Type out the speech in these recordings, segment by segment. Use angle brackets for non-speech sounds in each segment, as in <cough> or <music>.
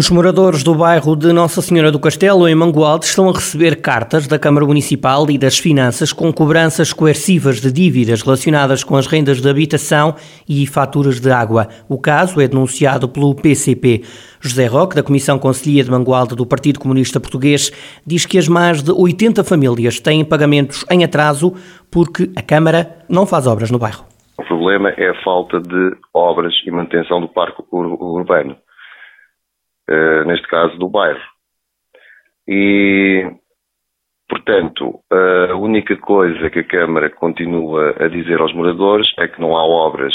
Os moradores do bairro de Nossa Senhora do Castelo, em Mangualde, estão a receber cartas da Câmara Municipal e das Finanças com cobranças coercivas de dívidas relacionadas com as rendas de habitação e faturas de água. O caso é denunciado pelo PCP. José Roque, da Comissão Conselhia de Mangualde do Partido Comunista Português, diz que as mais de 80 famílias têm pagamentos em atraso porque a Câmara não faz obras no bairro. O problema é a falta de obras e manutenção do parque urbano uh, neste caso do bairro. E, portanto, a única coisa que a Câmara continua a dizer aos moradores é que não há obras,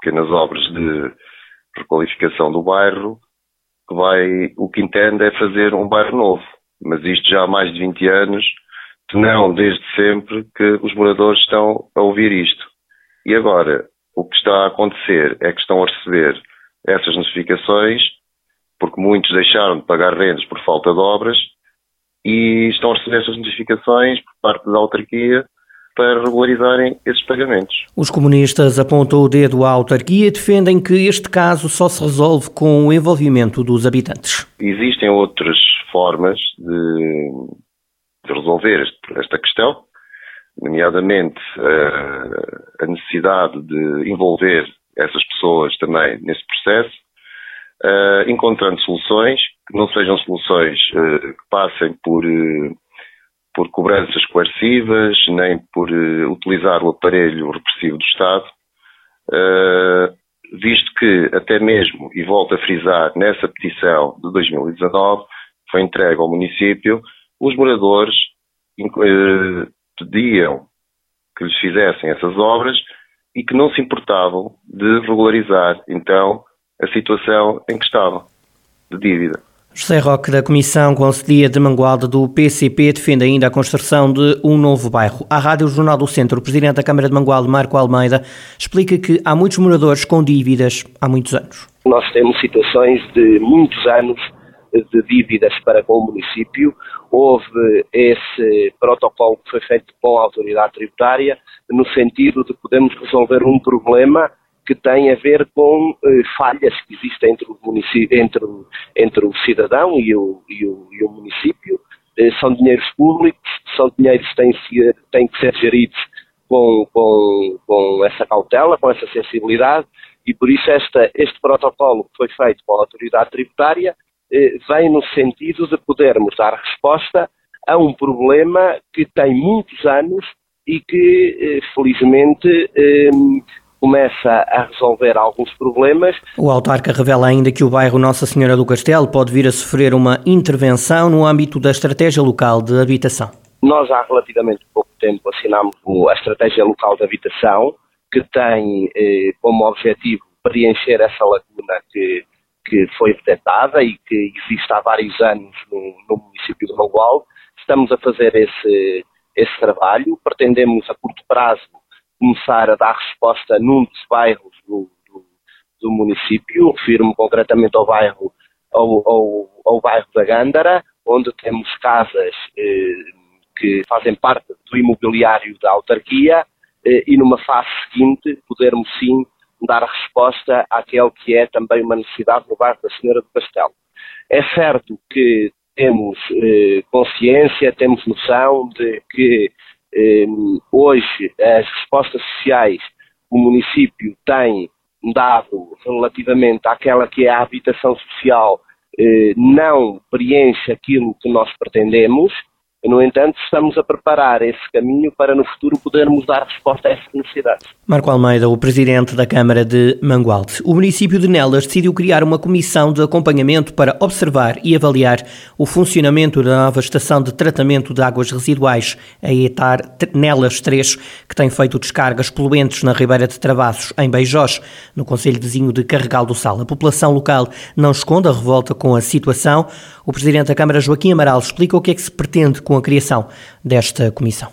pequenas obras de requalificação do bairro, que vai, o que entende é fazer um bairro novo. Mas isto já há mais de 20 anos, não desde sempre que os moradores estão a ouvir isto. E agora, o que está a acontecer é que estão a receber essas notificações porque muitos deixaram de pagar rendas por falta de obras e estão a receber essas notificações por parte da autarquia para regularizarem esses pagamentos. Os comunistas apontam o dedo à autarquia e defendem que este caso só se resolve com o envolvimento dos habitantes. Existem outras formas de, de resolver esta questão, nomeadamente eh, a necessidade de envolver essas pessoas também nesse processo, uh, encontrando soluções que não sejam soluções uh, que passem por, uh, por cobranças coercivas, nem por utilizar o aparelho repressivo do Estado, visto que até mesmo, e volto a frisar, nessa petição de 2019, foi entregue ao município, os moradores pediam que lhes fizessem essas obras e que não se importavam de regularizar. Então a situação em que estavam, de dívida. José Roque, da Comissão Conselhia de Mangualde do PCP, defende ainda a construção de um novo bairro. A Rádio Jornal do Centro, o Presidente da Câmara de Mangualde, Marco Almeida, explica que há muitos moradores com dívidas há muitos anos. Nós temos situações de muitos anos de dívidas para com o município. Houve esse protocolo que foi feito com a autoridade tributária no sentido de podermos resolver um problema que tem a ver com eh, falhas que existem entre o, entre, entre o cidadão e o, e o, e o município. Eh, são dinheiros públicos, são dinheiros que têm, têm que ser geridos com, com, com essa cautela, com essa sensibilidade, e por isso esta, este protocolo que foi feito com a autoridade tributária eh, vem no sentido de podermos dar resposta a um problema que tem muitos anos e que, eh, felizmente, eh, começa a resolver alguns problemas. O autarca revela ainda que o bairro Nossa Senhora do Castelo pode vir a sofrer uma intervenção no âmbito da estratégia local de habitação. Nós há relativamente pouco tempo assinámos a estratégia local de habitação, que tem eh, como objetivo preencher essa lacuna que, que foi detectada e que existe há vários anos no, no município de Mangual. Estamos a fazer esse, esse trabalho, pretendemos a curto prazo começar a dar resposta num dos bairros do, do, do município, refiro-me concretamente ao bairro, ao, ao, ao, bairro da Gândara, onde temos casas eh, que fazem parte do imobiliário da autarquia eh, e numa fase seguinte podermos sim dar resposta àquele que é também uma necessidade no bairro da Senhora do Castelo. É certo que temos eh, consciência, temos noção de que hoje, as respostas sociais que o município tem dado relativamente àquela que é a habitação social eh, não preenche aquilo que nós pretendemos no entanto, estamos a preparar esse caminho para no futuro podermos dar resposta a essas necessidades. Marco Almeida, o presidente da Câmara de Mangualde. O município de Nelas decidiu criar uma comissão de acompanhamento para observar e avaliar o funcionamento da nova estação de tratamento de águas residuais, a ETAR Nelas 3, que tem feito descargas poluentes na Ribeira de Travassos, em Beijós, no Conselho Vizinho de Carregal do Sal. A população local não esconde a revolta com a situação. O presidente da Câmara, Joaquim Amaral, explica o que é que se pretende com a criação desta comissão.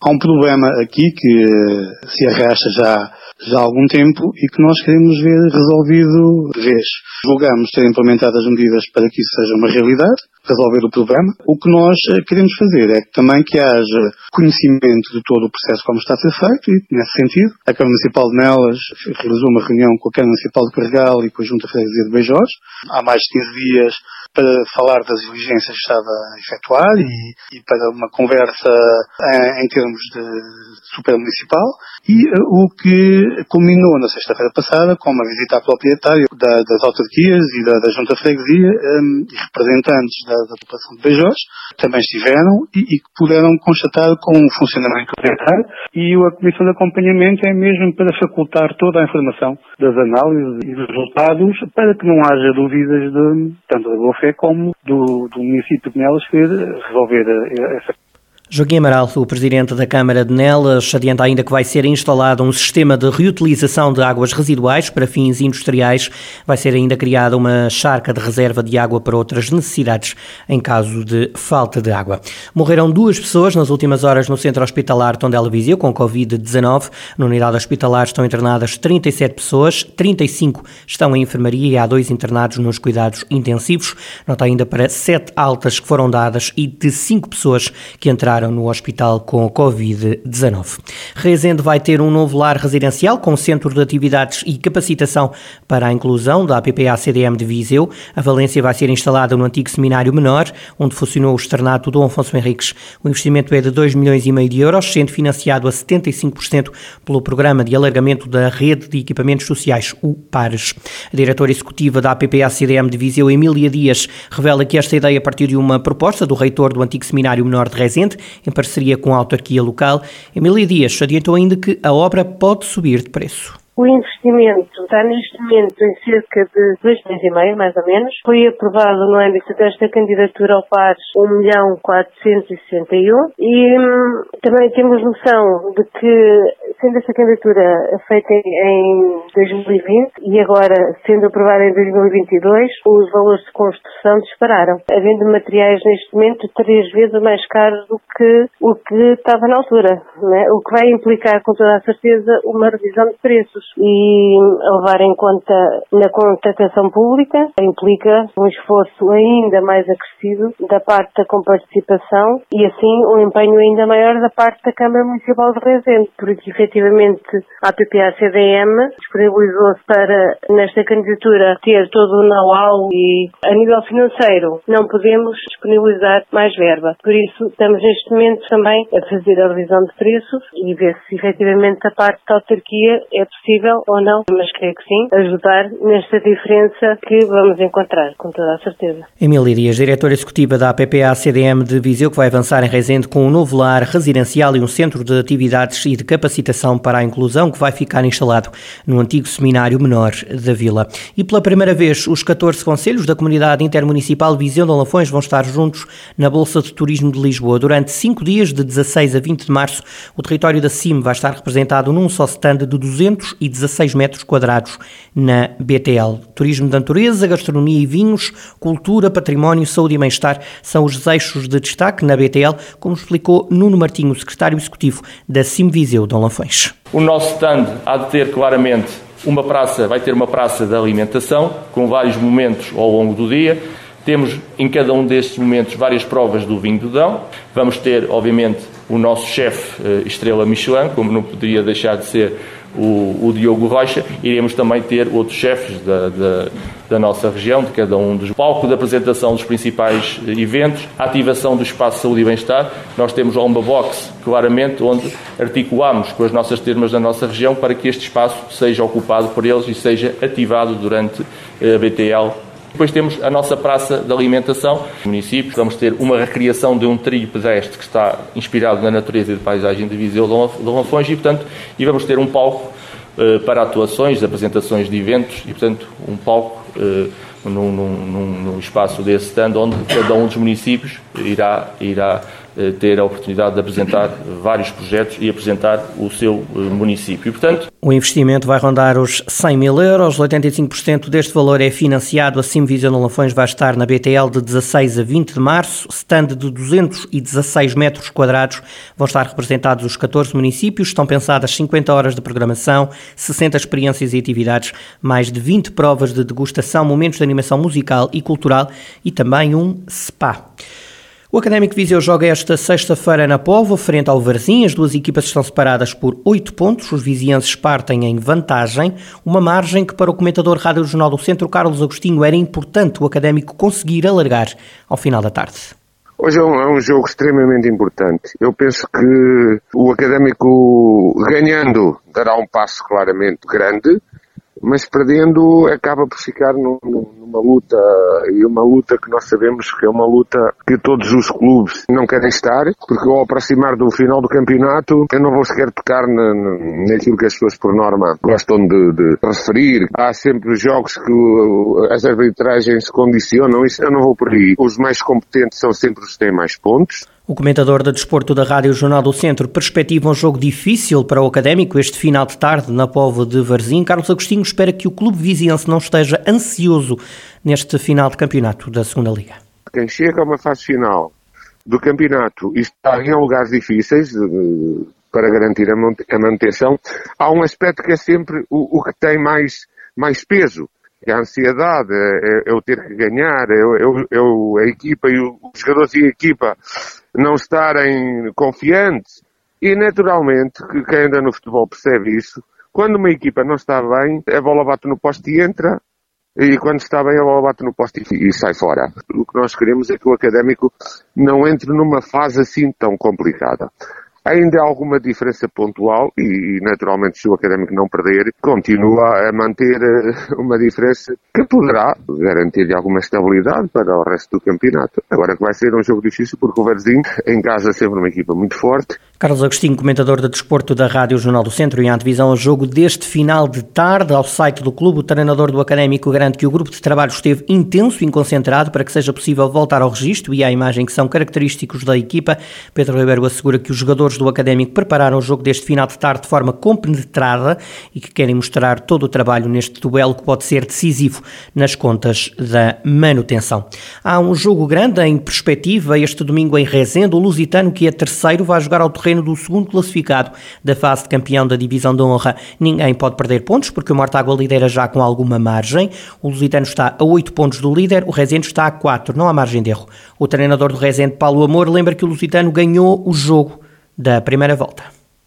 Há um problema aqui que eh, se arrasta já, já há algum tempo e que nós queremos ver resolvido de vez. Julgamos ter implementadas medidas para que isso seja uma realidade. resolver o problema. O que nós eh, queremos fazer é também que haja conhecimento de todo o processo como está a ser feito e, nesse sentido, a Câmara Municipal de Nelas realizou uma reunião com a Câmara Municipal de Carregal e com a Junta Freguesia de Beijós há mais de 15 dias para falar das diligências que estava a efetuar e, e para uma conversa em, em termos de supermunicipal e uh, o que culminou na sexta-feira passada com uma visita à proprietária da, das autarquias e da, da Junta Freguesia um, e representantes da, da, população de Beijós também estiveram e, e puderam constatar com o funcionamento proprietário e a Comissão de Acompanhamento é mesmo para facultar toda a informação das análises e dos resultados para que não haja dúvidas de, tanto da boa fé como do, do município de Nelas resolver eh, essa Joaquim Amaral, o presidente da Câmara de Nelas, adianta ainda que vai ser instalado um sistema de reutilização de águas residuais para fins industriais. Vai ser ainda criada uma charca de reserva de água para outras necessidades em caso de falta de água. Morreram duas pessoas nas últimas horas no centro hospitalar Tondela Viseu com Covid-19. Na unidade hospitalar estão internadas 37 pessoas, 35 estão em enfermaria e há dois internados nos cuidados intensivos. Nota ainda para sete altas que foram dadas e de cinco pessoas que entraram no hospital com Covid-19. Rezende vai ter um novo lar residencial com centro de atividades e capacitação para a inclusão da APPA-CDM de Viseu. A Valência vai ser instalada no antigo seminário menor, onde funcionou o externato Dom Afonso Henriques. O investimento é de 2 milhões e meio de euros, sendo financiado a 75% pelo Programa de Alargamento da Rede de Equipamentos Sociais, o PARES. A diretora executiva da APPA-CDM de Viseu, Emília Dias, revela que esta ideia partiu de uma proposta do reitor do antigo seminário menor de Rezende em parceria com a autarquia local. Emília Dias adiantou ainda que a obra pode subir de preço. O investimento está neste momento em cerca de 2 milhões e meio, mais ou menos. Foi aprovado no âmbito desta candidatura ao PARES 1 milhão 461 e hum, também temos noção de que, sendo esta candidatura feita em 2020 e agora sendo aprovada em 2022, os valores de construção dispararam, havendo materiais neste momento três vezes mais caros do que o que estava na altura, né? o que vai implicar com toda a certeza uma revisão de preços e levar em conta na contratação pública implica um esforço ainda mais acrescido da parte da comparticipação e assim um empenho ainda maior da parte da Câmara Municipal de Rezende, porque efetivamente a PPA-CDM disponibilizou-se para, nesta candidatura, ter todo o know-how e a nível financeiro não podemos disponibilizar mais verba. Por isso estamos neste momento também a fazer a revisão de preços e ver se efetivamente a parte da autarquia é possível possível ou não, mas creio que sim, ajudar nesta diferença que vamos encontrar, com toda a certeza. Emília Dias, diretora executiva da APPA-CDM de Viseu, que vai avançar em Rezende com um novo lar residencial e um centro de atividades e de capacitação para a inclusão que vai ficar instalado no antigo seminário menor da vila. E pela primeira vez, os 14 conselhos da comunidade intermunicipal Viseu de Lafões vão estar juntos na Bolsa de Turismo de Lisboa. Durante cinco dias, de 16 a 20 de março, o território da CIM vai estar representado num só stand de 200 e 16 metros quadrados na BTL. Turismo de natureza, gastronomia e vinhos, cultura, património, saúde e bem-estar são os eixos de destaque na BTL, como explicou Nuno Martinho, secretário executivo da Simviseu Dom Lafões. O nosso stand há de ter claramente uma praça, vai ter uma praça de alimentação, com vários momentos ao longo do dia. Temos em cada um destes momentos várias provas do vinho do Dão. Vamos ter, obviamente, o nosso chefe eh, Estrela Michelin, como não poderia deixar de ser o, o Diogo Rocha, iremos também ter outros chefes da, da, da, nossa região, de cada um dos palcos de apresentação dos principais eventos, a ativação do espaço de saúde e bem-estar. Nós temos uma box, claramente, onde articulamos com as nossas termas da nossa região para que este espaço seja ocupado por eles e seja ativado durante a BTL depois temos a nossa praça de alimentação. Municípios, vamos ter uma recriação de um trilho pedestre que está inspirado na natureza e de paisagem de Viseu de Lafões e, portanto, e vamos ter um palco uh, para atuações, apresentações de eventos e, portanto, um palco uh, num, num, num, espaço desse stand onde cada um dos municípios irá, irá eh, ter a oportunidade de apresentar vários projetos e apresentar o seu eh, município. Portanto, o investimento vai rondar os 100 mil euros, 85% deste valor é financiado, a Simvisão Lafões vai estar na BTL de 16 a 20 de março, stand de 216 metros quadrados, vão estar representados os 14 municípios, estão pensadas 50 horas de programação, 60 experiências e atividades, mais de 20 provas de degustação, momentos de animação musical e cultural e também um spa. O Académico Viseu joga esta sexta-feira na Povo, frente ao Varzim. As duas equipas estão separadas por oito pontos. Os vizienses partem em vantagem, uma margem que para o comentador Rádio Jornal do Centro, Carlos Agostinho, era importante o Académico conseguir alargar ao final da tarde. Hoje é um, é um, jogo extremamente importante. Eu penso que o Académico, ganhando, dará um passo claramente grande mas perdendo acaba por ficar no, numa luta e uma luta que nós sabemos que é uma luta que todos os clubes não querem estar, porque ao aproximar do final do campeonato eu não vou sequer tocar na, naquilo que as pessoas por norma gostam de, de referir. Há sempre jogos que as arbitragens condicionam, isso eu não vou por aí. Os mais competentes são sempre os que têm mais pontos. O comentador de desporto da Rádio Jornal do Centro perspectiva um jogo difícil para o Académico este final de tarde na Povo de Varzim. Carlos Agostinho espera que o clube viziense não esteja ansioso neste final de campeonato da Segunda Liga. Quem chega a uma fase final do campeonato e está em lugares difíceis para garantir a manutenção, há um aspecto que é sempre o, o que tem mais, mais peso, a ansiedade, é, é, é o ter que ganhar, é, é, é a equipa e os jogadores e a equipa não estarem confiantes. E naturalmente, que quem anda no futebol percebe isso, quando uma equipa não está bem, a bola bate no poste e entra, e quando está bem a bola bate no poste e, sai fora. O que nós queremos é que o académico não entre numa fase assim tão complicada. Ainda há alguma diferença pontual e, naturalmente, se o Académico não perder, continua a manter eh, <laughs> uma diferença que poderá garantir alguma estabilidade para o resto do campeonato. Agora que vai ser um jogo difícil porque o Verzinho, em casa, é sempre uma equipa muito forte. Carlos Agostinho, comentador de desporto da Rádio Jornal do Centro e antevisão ao jogo deste final de tarde ao site do clube, o treinador do Académico garante que o grupo de trabalho esteve intenso e concentrado para que seja possível voltar ao registro e à imagem que são característicos da equipa. Pedro Ribeiro assegura que os jogadores jogadores do Académico prepararam o jogo deste final de tarde de forma compenetrada e que querem mostrar todo o trabalho neste duelo que pode ser decisivo nas contas da manutenção. Há um jogo grande em perspectiva este domingo em Rezende. O Lusitano, que é terceiro, vai jogar ao terreno do segundo classificado da fase de campeão da Divisão de Honra. Ninguém pode perder pontos porque o Mortágua lidera já com alguma margem. O Lusitano está a 8 pontos do líder, o Rezende está a 4, não há margem de erro. O treinador do Rezende, Paulo Amor, lembra que o Lusitano ganhou o jogo da primeira volta.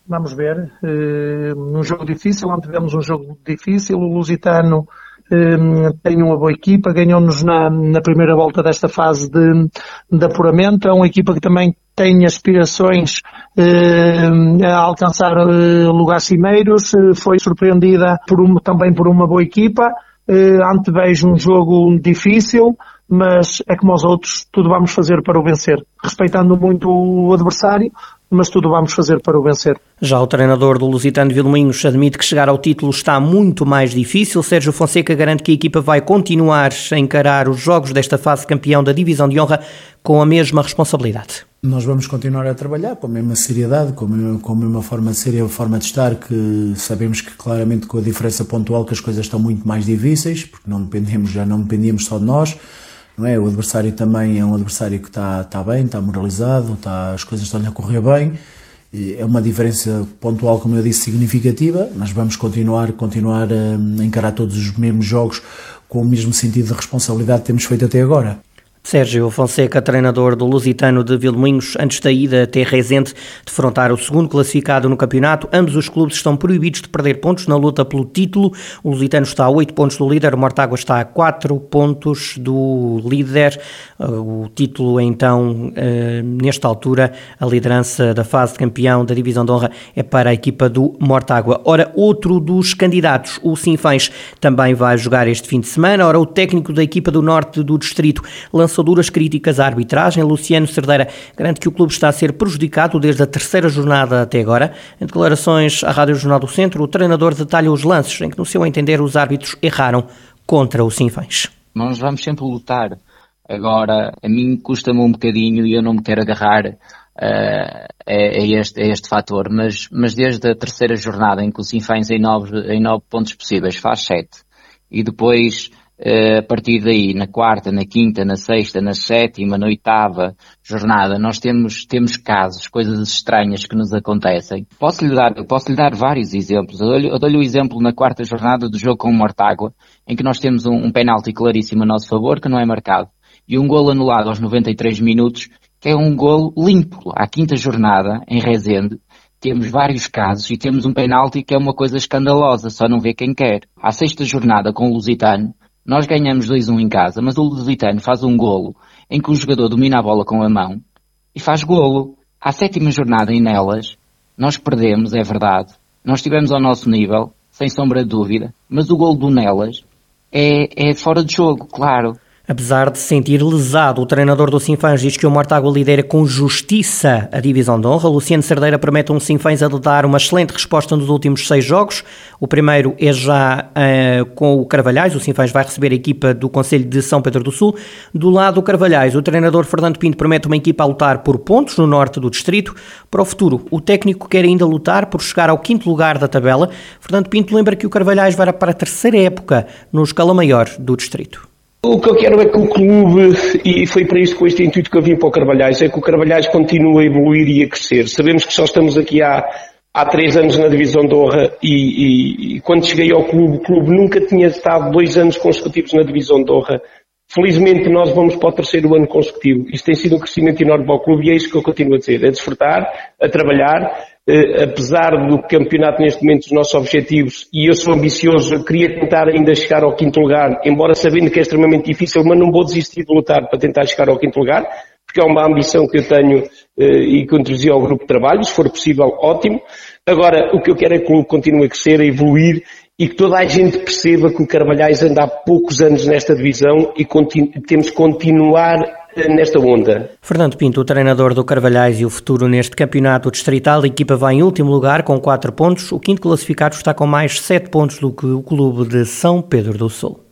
Vamos ver. Uh, num jogo difícil, onde tivemos um jogo difícil, o Lusitano uh, tem uma boa equipa, ganhou-nos na, na primeira volta desta fase de, de apuramento. É uma equipa que também tem aspirações uh, a alcançar lugares cimeiros. foi surpreendida por uma, também por uma boa equipa. Uh, antevejo um jogo difícil, mas é como aos outros, tudo vamos fazer para o vencer. Respeitando muito o adversário, mas tudo vamos fazer para o vencer. Já o treinador do Lusitano Vilminhos admite que chegar ao título está muito mais difícil. Sérgio Fonseca garante que a equipa vai continuar a encarar os jogos desta fase campeão da Divisão de Honra com a mesma responsabilidade. Nós vamos continuar a trabalhar com a mesma seriedade, com a mesma, com a mesma forma de ser e a forma de estar, que sabemos que claramente com a diferença pontual que as coisas estão muito mais difíceis, porque não dependemos, já não dependíamos só de nós não é? O adversário também é um adversário que está, está bem, está moralizado, está, as coisas estão a correr bem. É uma diferença pontual, como eu disse, significativa, mas vamos continuar, continuar a encarar todos os mesmos jogos com o mesmo sentido de responsabilidade que temos feito até agora. Sérgio Fonseca, treinador do Lusitano de Vilmoinhos, antes da ida até Rezende, defrontar o segundo classificado no campeonato. Ambos os clubes estão proibidos de perder pontos na luta pelo título. O Lusitano está a 8 pontos do líder, o Mortágua está a 4 pontos do líder. O título, então, eh, nesta altura, a liderança da fase de campeão da Divisão de Honra é para a equipa do Mortágua. Ora, outro dos candidatos, o Sinfãs, também vai jogar este fim de semana. Ora, o técnico da equipa do Norte do Distrito lançou lançou duras críticas à arbitragem. Luciano Cerdeira garante que o clube está a ser prejudicado desde a terceira jornada até agora. Em declarações à Rádio Jornal do Centro, o treinador detalha os lances em que, no seu entender, os árbitros erraram contra o Sinfãs. Nós vamos sempre lutar. Agora, a mim custa-me um bocadinho e eu não me quero agarrar uh, é, é, este, este fator, mas, mas desde a terceira jornada em que o Sinfãs em nove, em nove pontos possíveis faz sete e depois a partir daí na quarta, na quinta, na sexta, na sétima, na oitava jornada nós temos, temos casos, coisas estranhas que nos acontecem. Posso lhe dar, posso dar vários exemplos. Eu dou-lhe, dou o exemplo na quarta jornada do jogo com o Mortágua, em que nós temos um, um penalti claríssimo a nosso favor que não é marcado e um golo anulado aos 93 minutos que é um golo limpo. À quinta jornada, em Rezende, temos vários casos e temos um penalti que é uma coisa escandalosa, só não vê quem quer. À sexta jornada com o Lusitano, nós ganhamos 2-1 em casa, mas o Lusitano faz um golo em que o jogador domina a bola com a mão e faz golo. À sétima jornada em Nelas, nós perdemos, é verdade. Nós estivemos ao nosso nível, sem sombra de dúvida, mas o golo do Nelas é, é fora de jogo, claro. Apesar de se sentir lesado, o treinador do Sinfãs diz que o Mortágua lidera com justiça a divisão de honra. Luciano Cerdeira promete um Sinfãs a dar uma excelente resposta nos últimos seis jogos. O primeiro é já uh, com o Carvalhais. O Sinfãs vai receber a equipa do Conselho de São Pedro do Sul. Do lado do Carvalhais, o treinador Fernando Pinto promete uma equipa a lutar por pontos no norte do distrito. Para o futuro, o técnico quer ainda lutar por chegar ao quinto lugar da tabela. Fernando Pinto lembra que o Carvalhais vai para a terceira época no escala maior do distrito. O que eu quero é que o clube, e foi para isso com este intuito que eu vim para o Carvalhais, é que o Carvalhais continue a evoluir e a crescer. Sabemos que só estamos aqui há, há três anos na divisão de honra e, e, e, quando cheguei ao clube, o clube nunca tinha estado dois anos consecutivos na divisão de honra. Felizmente nós vamos para o terceiro ano consecutivo. Isto tem sido um crescimento enorme para o clube e é isso que eu continuo a dizer. É desfrutar, a trabalhar, apesar do campeonato neste momento os nossos objetivos, e eu sou ambicioso, queria tentar ainda chegar ao quinto lugar, embora sabendo que é extremamente difícil, mas não vou desistir de lutar para tentar chegar ao quinto lugar, porque é uma ambição que eu tenho eh, e que introduzi ao grupo de trabalho, se for possível, ótimo. Agora, o que eu quero é que o clube continue a crescer, a evoluir e que toda a gente perceba que o Carvalhais anda há poucos anos nesta divisão e temos que continuar nesta onda. Fernando Pinto, o treinador do Carvalhais e o futuro neste campeonato distrital, a equipa vai em último lugar com 4 pontos. O quinto classificado está com mais 7 pontos do que o clube de São Pedro do Sul.